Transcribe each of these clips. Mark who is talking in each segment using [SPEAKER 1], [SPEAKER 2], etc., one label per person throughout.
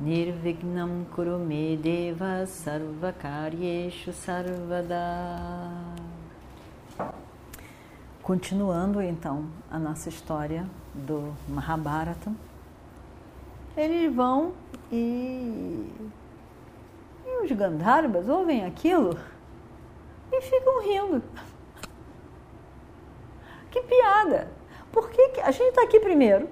[SPEAKER 1] Nirvignam Kurume Deva Sarvakaryeshu Sarvada Continuando então a nossa história do Mahabharata, eles vão e, e os Gandharvas ouvem aquilo e ficam rindo. Que piada! Por que, que a gente está aqui primeiro?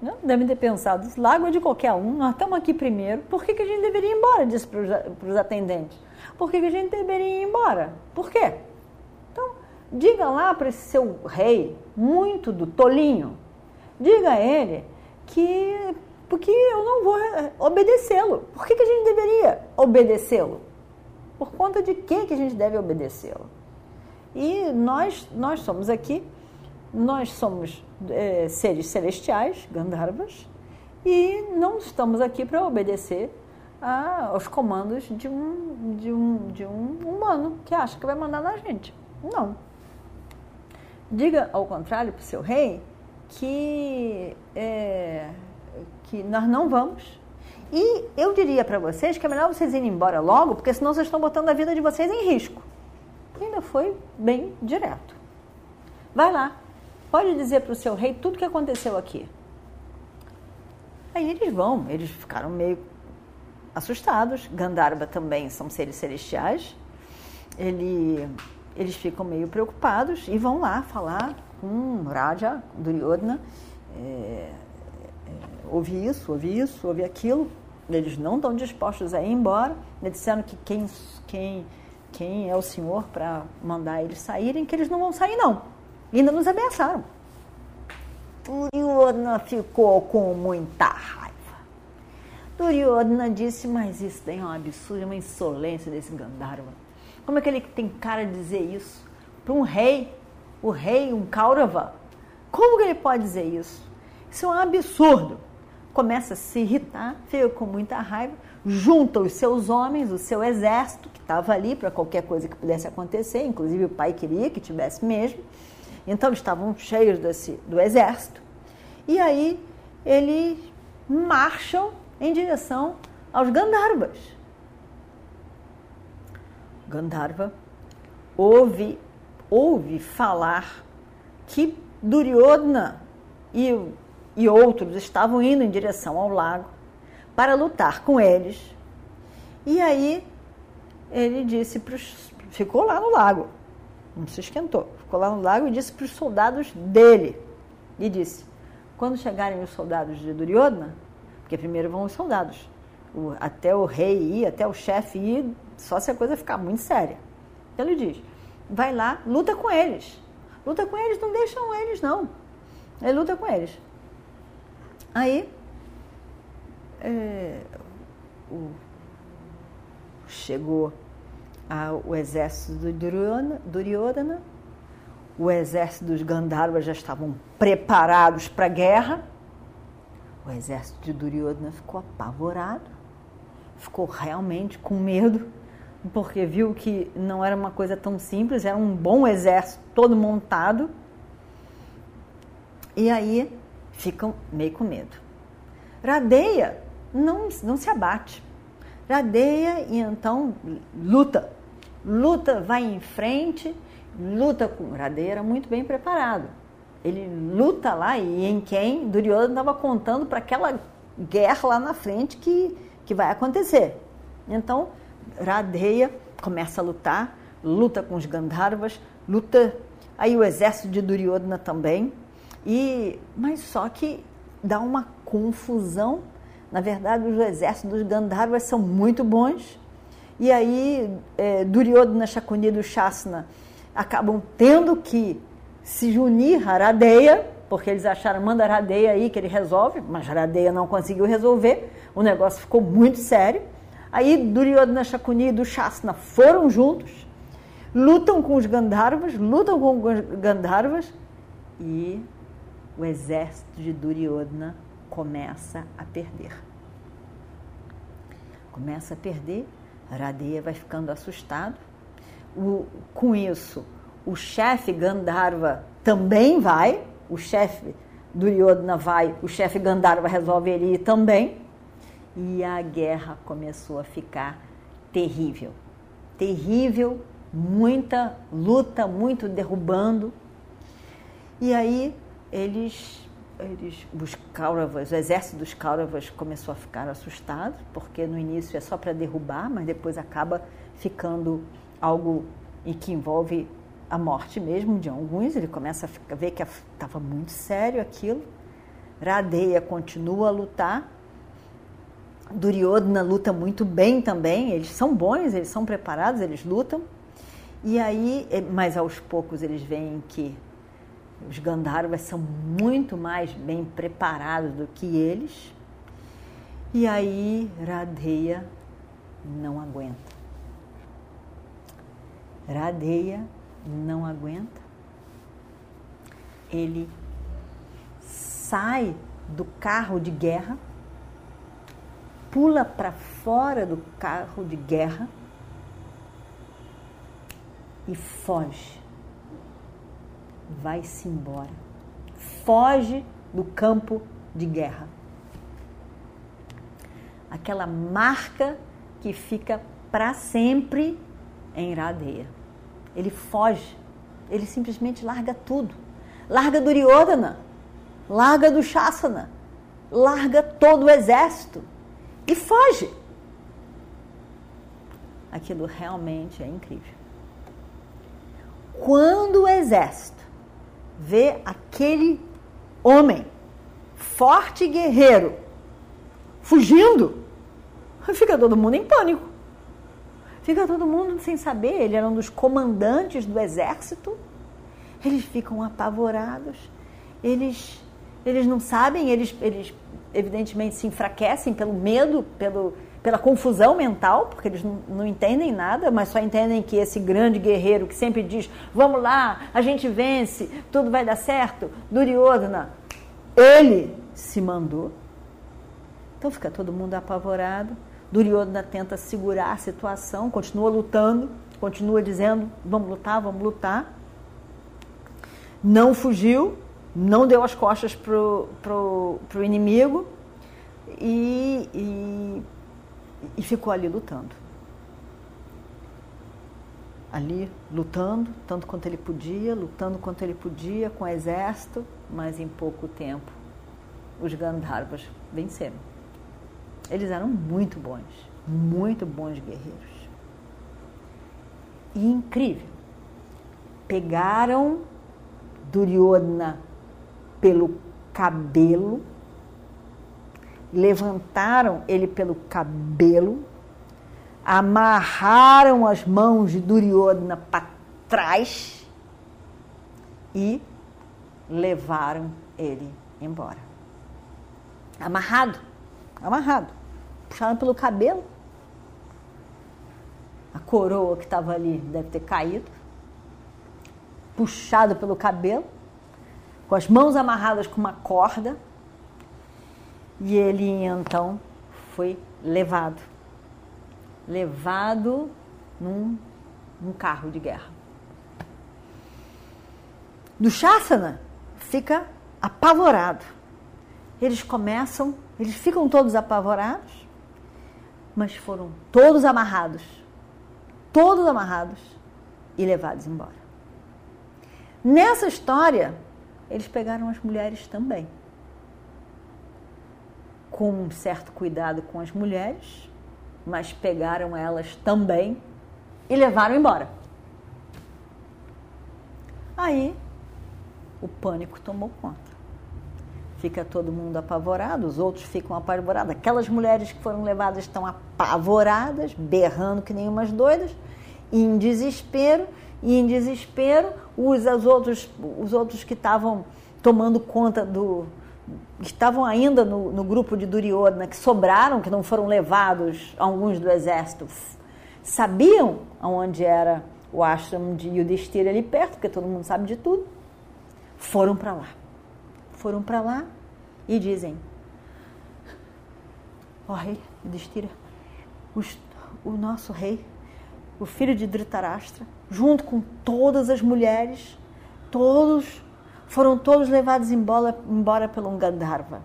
[SPEAKER 1] Né? Devem ter pensado, é de qualquer um, nós estamos aqui primeiro, por que, que a gente deveria ir embora? Disse para os atendentes. Por que, que a gente deveria ir embora? Por quê? Então, diga lá para esse seu rei, muito do tolinho, diga a ele que porque eu não vou eh, obedecê-lo. Por que, que a gente deveria obedecê-lo? Por conta de que, que a gente deve obedecê-lo? E nós, nós somos aqui nós somos é, seres celestiais, Gandharvas, e não estamos aqui para obedecer a, aos comandos de um, de, um, de um humano que acha que vai mandar na gente. Não. Diga ao contrário para o seu rei que, é, que nós não vamos. E eu diria para vocês que é melhor vocês irem embora logo, porque senão vocês estão botando a vida de vocês em risco. E ainda foi bem direto. Vai lá, Pode dizer para o seu rei tudo o que aconteceu aqui. Aí eles vão, eles ficaram meio assustados. Gandharva também são seres celestiais. Ele, eles ficam meio preocupados e vão lá falar com Raja, Duryodhana. É, é, ouvi isso, ouvi isso, ouvi aquilo. Eles não estão dispostos a ir embora. Eles disseram que quem, quem, quem é o senhor para mandar eles saírem, que eles não vão sair, não Ainda nos ameaçaram. Duryodhana ficou com muita raiva. Duryodhana disse, mas isso tem um absurdo, uma insolência desse Gandharva. Como é que ele tem cara de dizer isso para um rei? O rei, um Kaurava? Como que ele pode dizer isso? Isso é um absurdo. Começa a se irritar, fica com muita raiva, junta os seus homens, o seu exército, que estava ali para qualquer coisa que pudesse acontecer, inclusive o pai queria que tivesse mesmo, então estavam cheios desse, do exército. E aí eles marcham em direção aos Gandharvas. Gandharva ouve, ouve falar que Duryodhana e, e outros estavam indo em direção ao lago para lutar com eles. E aí ele disse pros, ficou lá no lago, não se esquentou lá no lago e disse para os soldados dele. E disse: quando chegarem os soldados de Duryodhana, porque primeiro vão os soldados, o, até o rei ir, até o chefe ir, só se a coisa ficar muito séria. Então ele diz: vai lá, luta com eles. Luta com eles, não deixam eles, não. Ele luta com eles. Aí, é, o, chegou a, o exército do Duryodhana, Duryodhana o exército dos Gandharvas já estavam preparados para a guerra. O exército de Duryodhana ficou apavorado, ficou realmente com medo, porque viu que não era uma coisa tão simples, era um bom exército todo montado. E aí ficam meio com medo. Radeia não, não se abate. Radeia e então luta. Luta, vai em frente luta com Radeira muito bem preparado. Ele luta lá e em quem Duryodhana estava contando para aquela guerra lá na frente que, que vai acontecer. Então, Radeia começa a lutar, luta com os Gandharvas, luta aí o exército de Duryodhana também. E mas só que dá uma confusão. Na verdade, os exércitos dos Gandharvas são muito bons. E aí, é, Duryodhana, Shakuni do Shasna acabam tendo que se unir a Aradeia, porque eles acharam, manda Aradeia aí que ele resolve, mas Aradeia não conseguiu resolver, o negócio ficou muito sério. Aí Duryodhana, Shakuni e Dushasana foram juntos, lutam com os Gandharvas, lutam com os Gandharvas e o exército de Duryodhana começa a perder. Começa a perder, Radeya vai ficando assustado. O, com isso, o chefe Gandharva também vai, o chefe Duryodhana vai, o chefe Gandharva resolve ele ir também. E a guerra começou a ficar terrível. Terrível, muita luta, muito derrubando. E aí eles eles, os Kauravas, o exército dos Kauravas começou a ficar assustado, porque no início é só para derrubar, mas depois acaba ficando algo em que envolve a morte mesmo de alguns. Ele começa a ficar, ver que estava muito sério aquilo. Radeia continua a lutar. Duryodhana luta muito bem também. Eles são bons, eles são preparados, eles lutam. E aí, eh, mas aos poucos eles veem que os Gandharvas são muito mais bem preparados do que eles. E aí Radeya não aguenta. Radeya não aguenta. Ele sai do carro de guerra, pula para fora do carro de guerra e foge vai-se embora. Foge do campo de guerra. Aquela marca que fica para sempre em Iradeia. Ele foge, ele simplesmente larga tudo. Larga Duryodhana, larga do Shasana, larga todo o exército e foge. Aquilo realmente é incrível. Quando o exército vê aquele homem forte e guerreiro fugindo, fica todo mundo em pânico. Fica todo mundo sem saber. Ele era um dos comandantes do exército. Eles ficam apavorados. Eles, eles não sabem, eles, eles evidentemente se enfraquecem pelo medo, pelo, pela confusão mental, porque eles não, não, entendem nada, mas só entendem que esse grande guerreiro que sempre diz: vamos lá, a gente vence, tudo vai dar certo, Duryodhana, ele se mandou. Então fica todo mundo apavorado. Duryodhana tenta segurar a situação, continua lutando, continua dizendo: vamos lutar, vamos lutar. Não fugiu, não deu as costas pro, pro inimigo e, e e ficou ali lutando. Ali lutando, tanto quanto ele podia, lutando quanto ele podia com o exército, mas em pouco tempo os Gandharvas venceram. Eles eram muito bons, muito bons guerreiros. E incrível, pegaram Duryodhana pelo cabelo levantaram ele pelo cabelo, amarraram as mãos de Duryodhana para trás e levaram ele embora. Amarrado, amarrado, puxaram pelo cabelo. A coroa que estava ali deve ter caído, puxado pelo cabelo, com as mãos amarradas com uma corda e ele então foi levado. Levado num, num carro de guerra. Do Shasana fica apavorado. Eles começam, eles ficam todos apavorados, mas foram todos amarrados. Todos amarrados e levados embora. Nessa história, eles pegaram as mulheres também com um certo cuidado com as mulheres, mas pegaram elas também e levaram embora. Aí o pânico tomou conta. Fica todo mundo apavorado, os outros ficam apavorados. Aquelas mulheres que foram levadas estão apavoradas, berrando que nem umas doidas, em desespero, e em desespero os, os, outros, os outros que estavam tomando conta do, que estavam ainda no, no grupo de Duryodhana, que sobraram, que não foram levados, alguns do exército, sabiam aonde era o ashram de Yudhishthira ali perto, porque todo mundo sabe de tudo, foram para lá. Foram para lá e dizem: Ó oh, rei Yudhishthira, o nosso rei, o filho de Dhritarashtra, junto com todas as mulheres, todos foram todos levados embora, embora pelo Gandharva.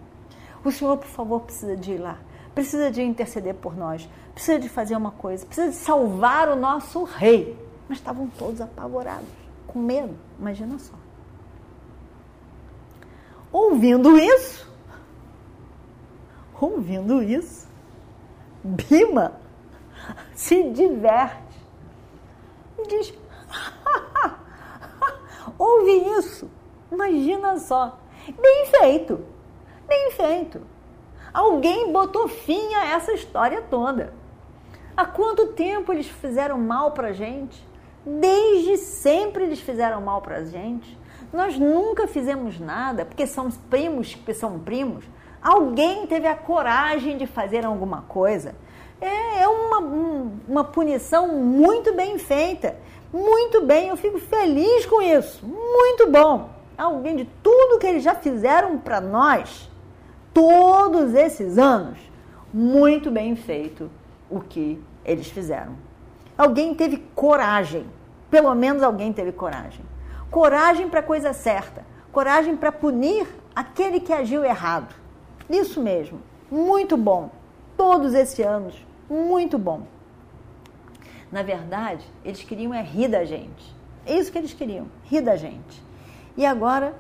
[SPEAKER 1] O senhor, por favor, precisa de ir lá, precisa de interceder por nós, precisa de fazer uma coisa, precisa de salvar o nosso rei. Mas estavam todos apavorados, com medo, imagina só. Ouvindo isso, ouvindo isso, Bima se diverte e diz: ouve isso, imagina só, bem feito, bem feito. Alguém botou fim a essa história toda. Há quanto tempo eles fizeram mal para gente? Desde sempre eles fizeram mal para a gente. Nós nunca fizemos nada, porque somos primos que são primos. Alguém teve a coragem de fazer alguma coisa. É, é uma, uma punição muito bem feita. Muito bem, eu fico feliz com isso. Muito bom. Alguém de tudo que eles já fizeram para nós, todos esses anos, muito bem feito o que eles fizeram. Alguém teve coragem, pelo menos alguém teve coragem. Coragem para a coisa certa, coragem para punir aquele que agiu errado. Isso mesmo, muito bom. Todos esses anos, muito bom. Na verdade, eles queriam é rir da gente. É isso que eles queriam, rir da gente. E agora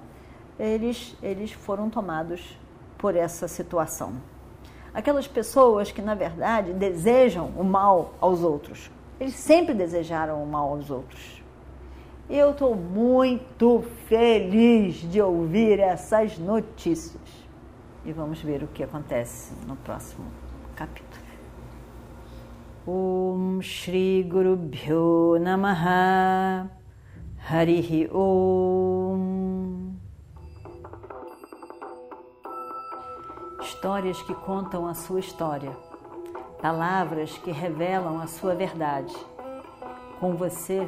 [SPEAKER 1] eles, eles foram tomados por essa situação. Aquelas pessoas que, na verdade, desejam o mal aos outros, eles sempre desejaram o mal aos outros. Eu estou muito feliz de ouvir essas notícias. E vamos ver o que acontece no próximo capítulo. Om Shri Guru Bhyo Namaha Harihi Om Histórias que contam a sua história palavras que revelam a sua verdade. Com você,